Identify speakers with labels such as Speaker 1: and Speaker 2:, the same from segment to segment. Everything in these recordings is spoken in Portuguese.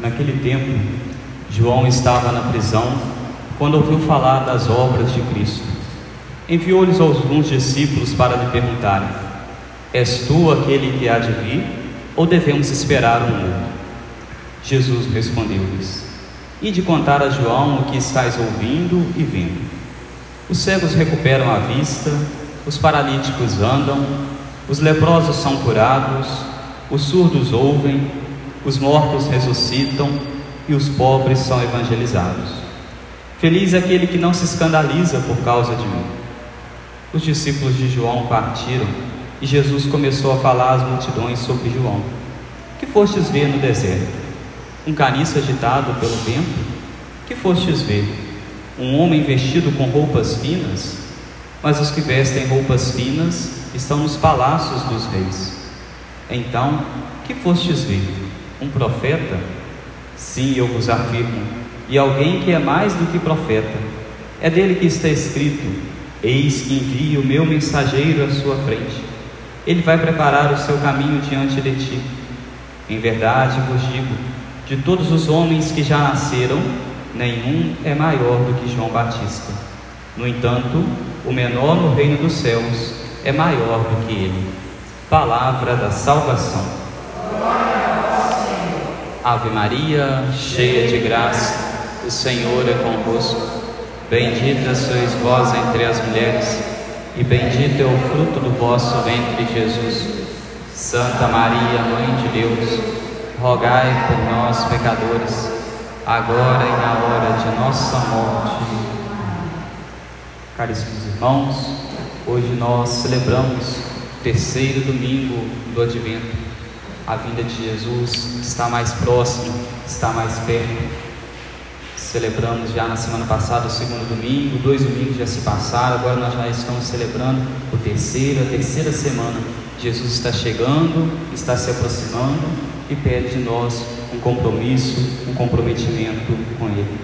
Speaker 1: Naquele tempo, João estava na prisão quando ouviu falar das obras de Cristo. Enviou-lhes alguns discípulos para lhe perguntarem: És tu aquele que há de vir, ou devemos esperar um outro? Jesus respondeu-lhes: E de contar a João o que estáis ouvindo e vendo. Os cegos recuperam a vista, os paralíticos andam, os leprosos são curados, os surdos ouvem, os mortos ressuscitam e os pobres são evangelizados. Feliz é aquele que não se escandaliza por causa de mim. Os discípulos de João partiram e Jesus começou a falar às multidões sobre João. Que fostes ver no deserto? Um caniço agitado pelo vento? Que fostes ver? Um homem vestido com roupas finas? Mas os que vestem roupas finas estão nos palácios dos reis. Então, que fostes ver? Um profeta? Sim, eu vos afirmo, e alguém que é mais do que profeta. É dele que está escrito: Eis que envio o meu mensageiro à sua frente. Ele vai preparar o seu caminho diante de ti. Em verdade vos digo: de todos os homens que já nasceram, nenhum é maior do que João Batista. No entanto, o menor no reino dos céus é maior do que ele. Palavra da salvação. Ave Maria, cheia de graça, o Senhor é convosco. Bendita sois vós entre as mulheres, e bendito é o fruto do vosso ventre, Jesus. Santa Maria, Mãe de Deus, rogai por nós, pecadores, agora e na hora de nossa morte. Caríssimos irmãos, hoje nós celebramos o terceiro domingo do Advento a vinda de Jesus está mais próximo, está mais perto. Celebramos já na semana passada o segundo domingo, dois domingos já se passaram, agora nós já estamos celebrando o terceiro, a terceira semana. Jesus está chegando, está se aproximando e pede de nós um compromisso, um comprometimento com Ele.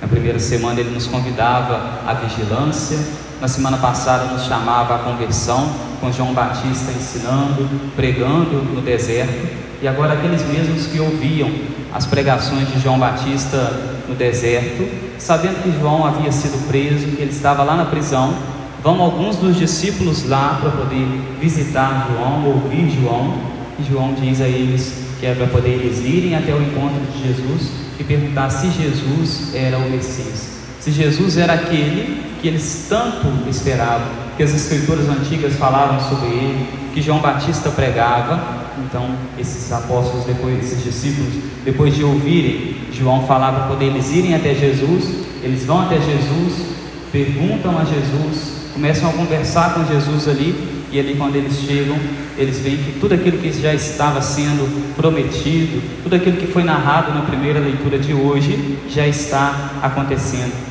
Speaker 1: Na primeira semana ele nos convidava à vigilância, na semana passada nos chamava à conversão, com João Batista ensinando, pregando no deserto, e agora aqueles mesmos que ouviam as pregações de João Batista no deserto, sabendo que João havia sido preso, que ele estava lá na prisão, vão alguns dos discípulos lá para poder visitar João, ouvir João, e João diz a eles que é para poder eles irem até o encontro de Jesus e perguntar se Jesus era o Messias se Jesus era aquele que eles tanto esperavam, que as escrituras antigas falavam sobre ele, que João Batista pregava, então esses apóstolos, depois, esses discípulos, depois de ouvirem João falar para poder eles irem até Jesus, eles vão até Jesus, perguntam a Jesus, começam a conversar com Jesus ali, e ali quando eles chegam, eles veem que tudo aquilo que já estava sendo prometido, tudo aquilo que foi narrado na primeira leitura de hoje, já está acontecendo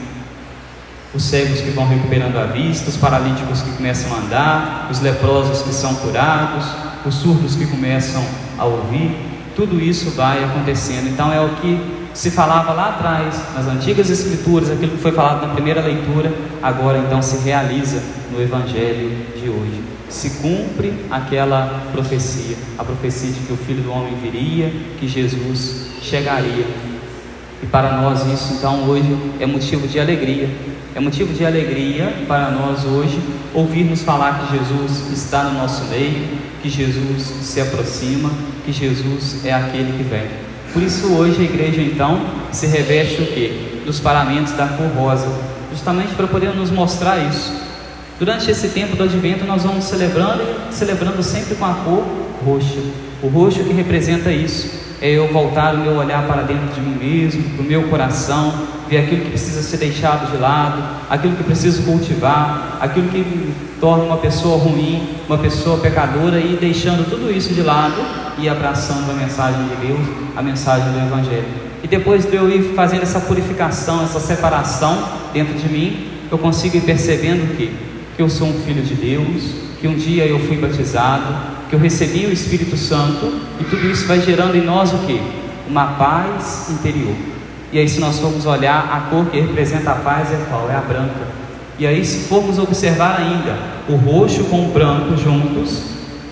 Speaker 1: os cegos que vão recuperando a vista, os paralíticos que começam a andar, os leprosos que são curados, os surdos que começam a ouvir, tudo isso vai acontecendo. Então é o que se falava lá atrás, nas antigas escrituras, aquilo que foi falado na primeira leitura, agora então se realiza no evangelho de hoje. Se cumpre aquela profecia, a profecia de que o Filho do Homem viria, que Jesus chegaria. E para nós isso então hoje é motivo de alegria, é motivo de alegria para nós hoje ouvirmos falar que Jesus está no nosso meio, que Jesus se aproxima, que Jesus é aquele que vem. Por isso hoje a igreja então se reveste o que? Dos paramentos da cor rosa, justamente para poder nos mostrar isso. Durante esse tempo do advento nós vamos celebrando celebrando sempre com a cor roxa. O roxo que representa isso é eu voltar o meu olhar para dentro de mim mesmo, para o meu coração, ver aquilo que precisa ser deixado de lado, aquilo que preciso cultivar, aquilo que me torna uma pessoa ruim, uma pessoa pecadora e deixando tudo isso de lado e abraçando a mensagem de Deus, a mensagem do Evangelho. E depois de eu ir fazendo essa purificação, essa separação dentro de mim, eu consigo ir percebendo que, que eu sou um filho de Deus, que um dia eu fui batizado, que eu recebi o Espírito Santo e tudo isso vai gerando em nós o que? Uma paz interior. E aí, se nós formos olhar, a cor que representa a paz é qual? É a branca. E aí, se formos observar ainda o roxo com o branco juntos,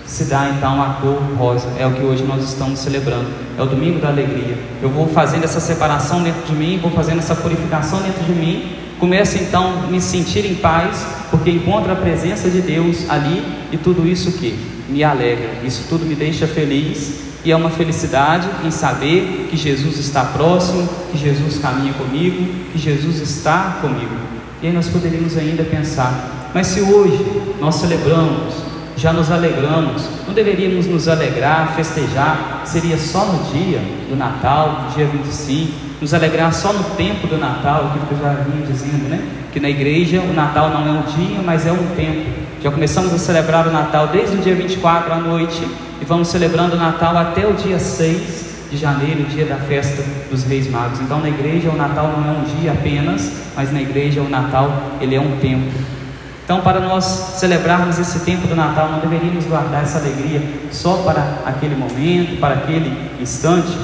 Speaker 1: se dá então a cor rosa. É o que hoje nós estamos celebrando. É o domingo da alegria. Eu vou fazendo essa separação dentro de mim, vou fazendo essa purificação dentro de mim. Começo então a me sentir em paz, porque encontro a presença de Deus ali e tudo isso que me alegra. Isso tudo me deixa feliz e é uma felicidade em saber que Jesus está próximo, que Jesus caminha comigo, que Jesus está comigo. E aí nós poderíamos ainda pensar, mas se hoje nós celebramos já nos alegramos. Não deveríamos nos alegrar, festejar, seria só no dia do Natal, dia 25, nos alegrar só no tempo do Natal, aquilo que eu já vinha dizendo, né? Que na igreja o Natal não é um dia, mas é um tempo. Já começamos a celebrar o Natal desde o dia 24 à noite e vamos celebrando o Natal até o dia 6 de janeiro, dia da festa dos Reis Magos. Então na igreja o Natal não é um dia apenas, mas na igreja o Natal ele é um tempo. Então, para nós celebrarmos esse tempo do Natal, não deveríamos guardar essa alegria só para aquele momento, para aquele instante.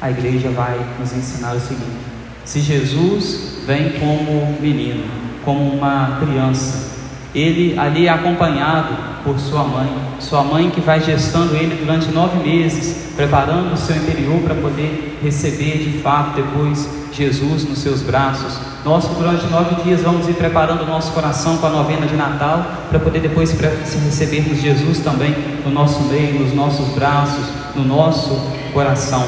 Speaker 1: A igreja vai nos ensinar o seguinte: se Jesus vem como menino, como uma criança, ele ali é acompanhado por sua mãe, sua mãe que vai gestando ele durante nove meses, preparando o seu interior para poder receber de fato depois Jesus nos seus braços. Nós, durante nove dias, vamos ir preparando o nosso coração com a novena de Natal, para poder depois recebermos Jesus também no nosso meio, nos nossos braços, no nosso coração.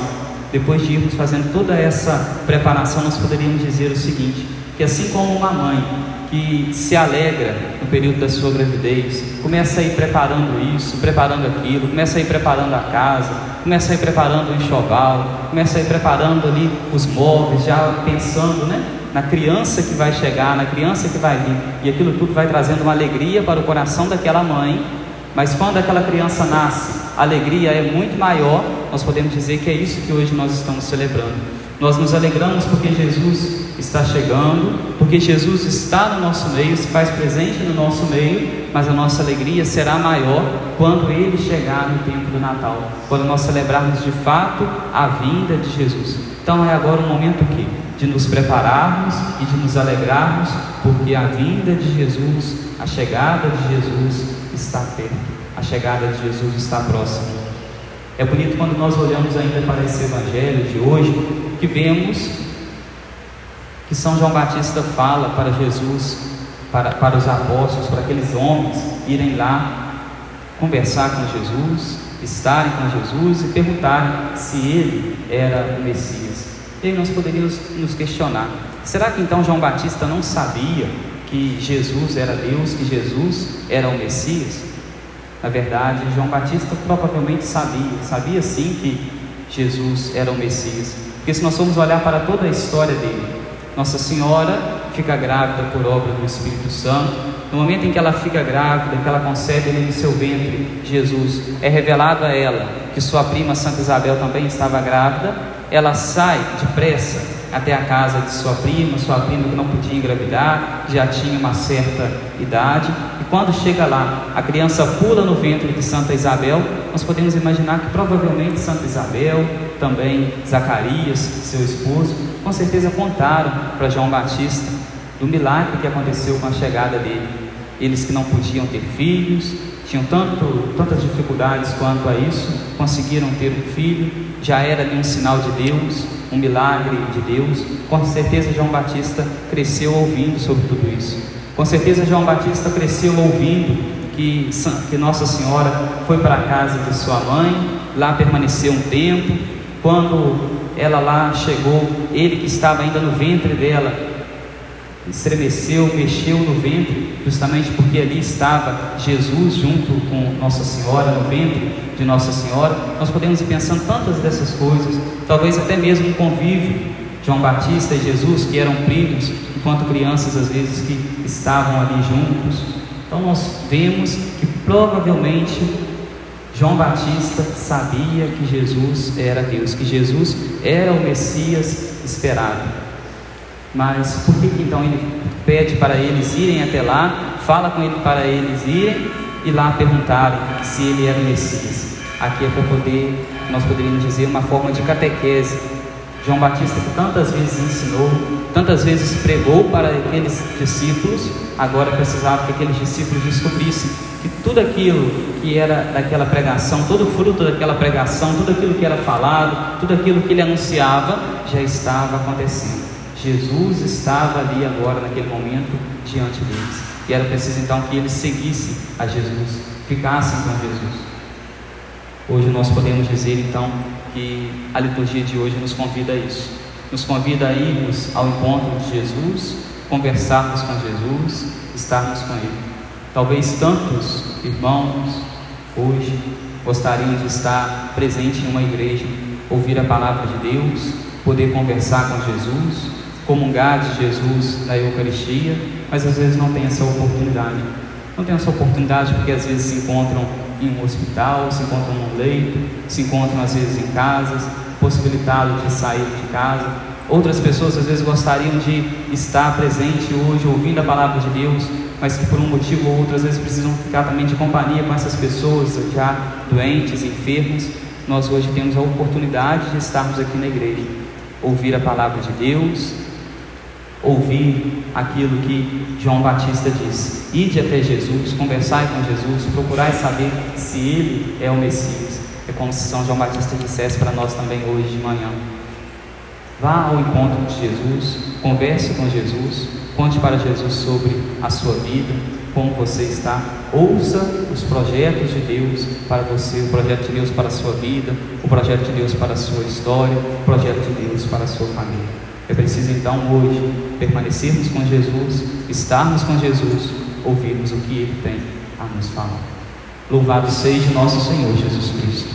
Speaker 1: Depois de irmos fazendo toda essa preparação, nós poderíamos dizer o seguinte: que assim como uma mãe que se alegra no período da sua gravidez, começa a ir preparando isso, preparando aquilo, começa a ir preparando a casa, começa a ir preparando o enxoval, começa a ir preparando ali os móveis, já pensando, né? Na criança que vai chegar, na criança que vai vir, e aquilo tudo vai trazendo uma alegria para o coração daquela mãe. Mas quando aquela criança nasce, a alegria é muito maior. Nós podemos dizer que é isso que hoje nós estamos celebrando. Nós nos alegramos porque Jesus está chegando, porque Jesus está no nosso meio, se faz presente no nosso meio, mas a nossa alegria será maior quando ele chegar no tempo do Natal, quando nós celebrarmos de fato a vinda de Jesus. Então é agora o momento aqui de nos prepararmos e de nos alegrarmos, porque a vinda de Jesus, a chegada de Jesus está perto, a chegada de Jesus está próxima. É bonito quando nós olhamos ainda para esse evangelho de hoje, que vemos que São João Batista fala para Jesus, para, para os apóstolos, para aqueles homens irem lá conversar com Jesus, estarem com Jesus e perguntarem se ele era o Messias. E nós poderíamos nos questionar: será que então João Batista não sabia que Jesus era Deus, que Jesus era o Messias? Na verdade, João Batista provavelmente sabia, sabia sim que Jesus era o Messias. Porque se nós formos olhar para toda a história dele, nossa Senhora fica grávida por obra do Espírito Santo. No momento em que ela fica grávida, que ela concebe no seu ventre Jesus, é revelado a ela que sua prima Santa Isabel também estava grávida. Ela sai depressa até a casa de sua prima, sua prima que não podia engravidar, já tinha uma certa idade, e quando chega lá, a criança pula no ventre de Santa Isabel, nós podemos imaginar que provavelmente Santa Isabel, também Zacarias, seu esposo, com certeza contaram para João Batista do milagre que aconteceu com a chegada dele. Eles que não podiam ter filhos, tinham tanto, tantas dificuldades quanto a isso, conseguiram ter um filho, já era ali um sinal de Deus, um milagre de Deus. Com certeza João Batista cresceu ouvindo sobre tudo isso. Com certeza João Batista cresceu ouvindo que, que Nossa Senhora foi para a casa de sua mãe, lá permaneceu um tempo. Quando ela lá chegou, ele que estava ainda no ventre dela, estremeceu, mexeu no ventre, justamente porque ali estava Jesus junto com Nossa Senhora, no ventre de Nossa Senhora. Nós podemos ir pensando tantas dessas coisas, talvez até mesmo um convívio. João Batista e Jesus, que eram primos, enquanto crianças às vezes que estavam ali juntos. Então nós vemos que provavelmente João Batista sabia que Jesus era Deus, que Jesus era o Messias esperado. Mas por que então ele pede para eles irem até lá, fala com ele para eles irem e lá perguntarem se ele era o Messias? Aqui é para poder, nós poderíamos dizer, uma forma de catequese. João Batista que tantas vezes ensinou, tantas vezes pregou para aqueles discípulos, agora precisava que aqueles discípulos descobrissem que tudo aquilo que era daquela pregação, todo o fruto daquela pregação, tudo aquilo que era falado, tudo aquilo que ele anunciava, já estava acontecendo. Jesus estava ali agora, naquele momento, diante deles. E era preciso então que eles seguissem a Jesus, ficassem com Jesus. Hoje nós podemos dizer então que a liturgia de hoje nos convida a isso. Nos convida a irmos ao encontro de Jesus, conversarmos com Jesus, estarmos com Ele. Talvez tantos irmãos hoje gostariam de estar presente em uma igreja, ouvir a palavra de Deus, poder conversar com Jesus, comungar de Jesus na Eucaristia, mas às vezes não tem essa oportunidade. Não tem essa oportunidade porque às vezes se encontram em um hospital, se encontram num leito, se encontram às vezes em casas, possibilitado de sair de casa. Outras pessoas às vezes gostariam de estar presente hoje, ouvindo a palavra de Deus, mas que por um motivo ou outro às vezes precisam ficar também de companhia com essas pessoas já doentes, enfermos. Nós hoje temos a oportunidade de estarmos aqui na igreja, ouvir a palavra de Deus, ouvir aquilo que João Batista disse: ide até Jesus, conversai com Jesus, procurai saber se ele é o Messias. É como se São João Batista dissesse para nós também hoje de manhã. Vá ao encontro de Jesus, converse com Jesus, conte para Jesus sobre a sua vida, como você está, ouça os projetos de Deus para você, o projeto de Deus para a sua vida, o projeto de Deus para a sua história, o projeto de Deus para a sua família. É preciso então hoje permanecermos com Jesus, estarmos com Jesus, ouvirmos o que Ele tem a nos falar. Louvado seja nosso Senhor Jesus Cristo.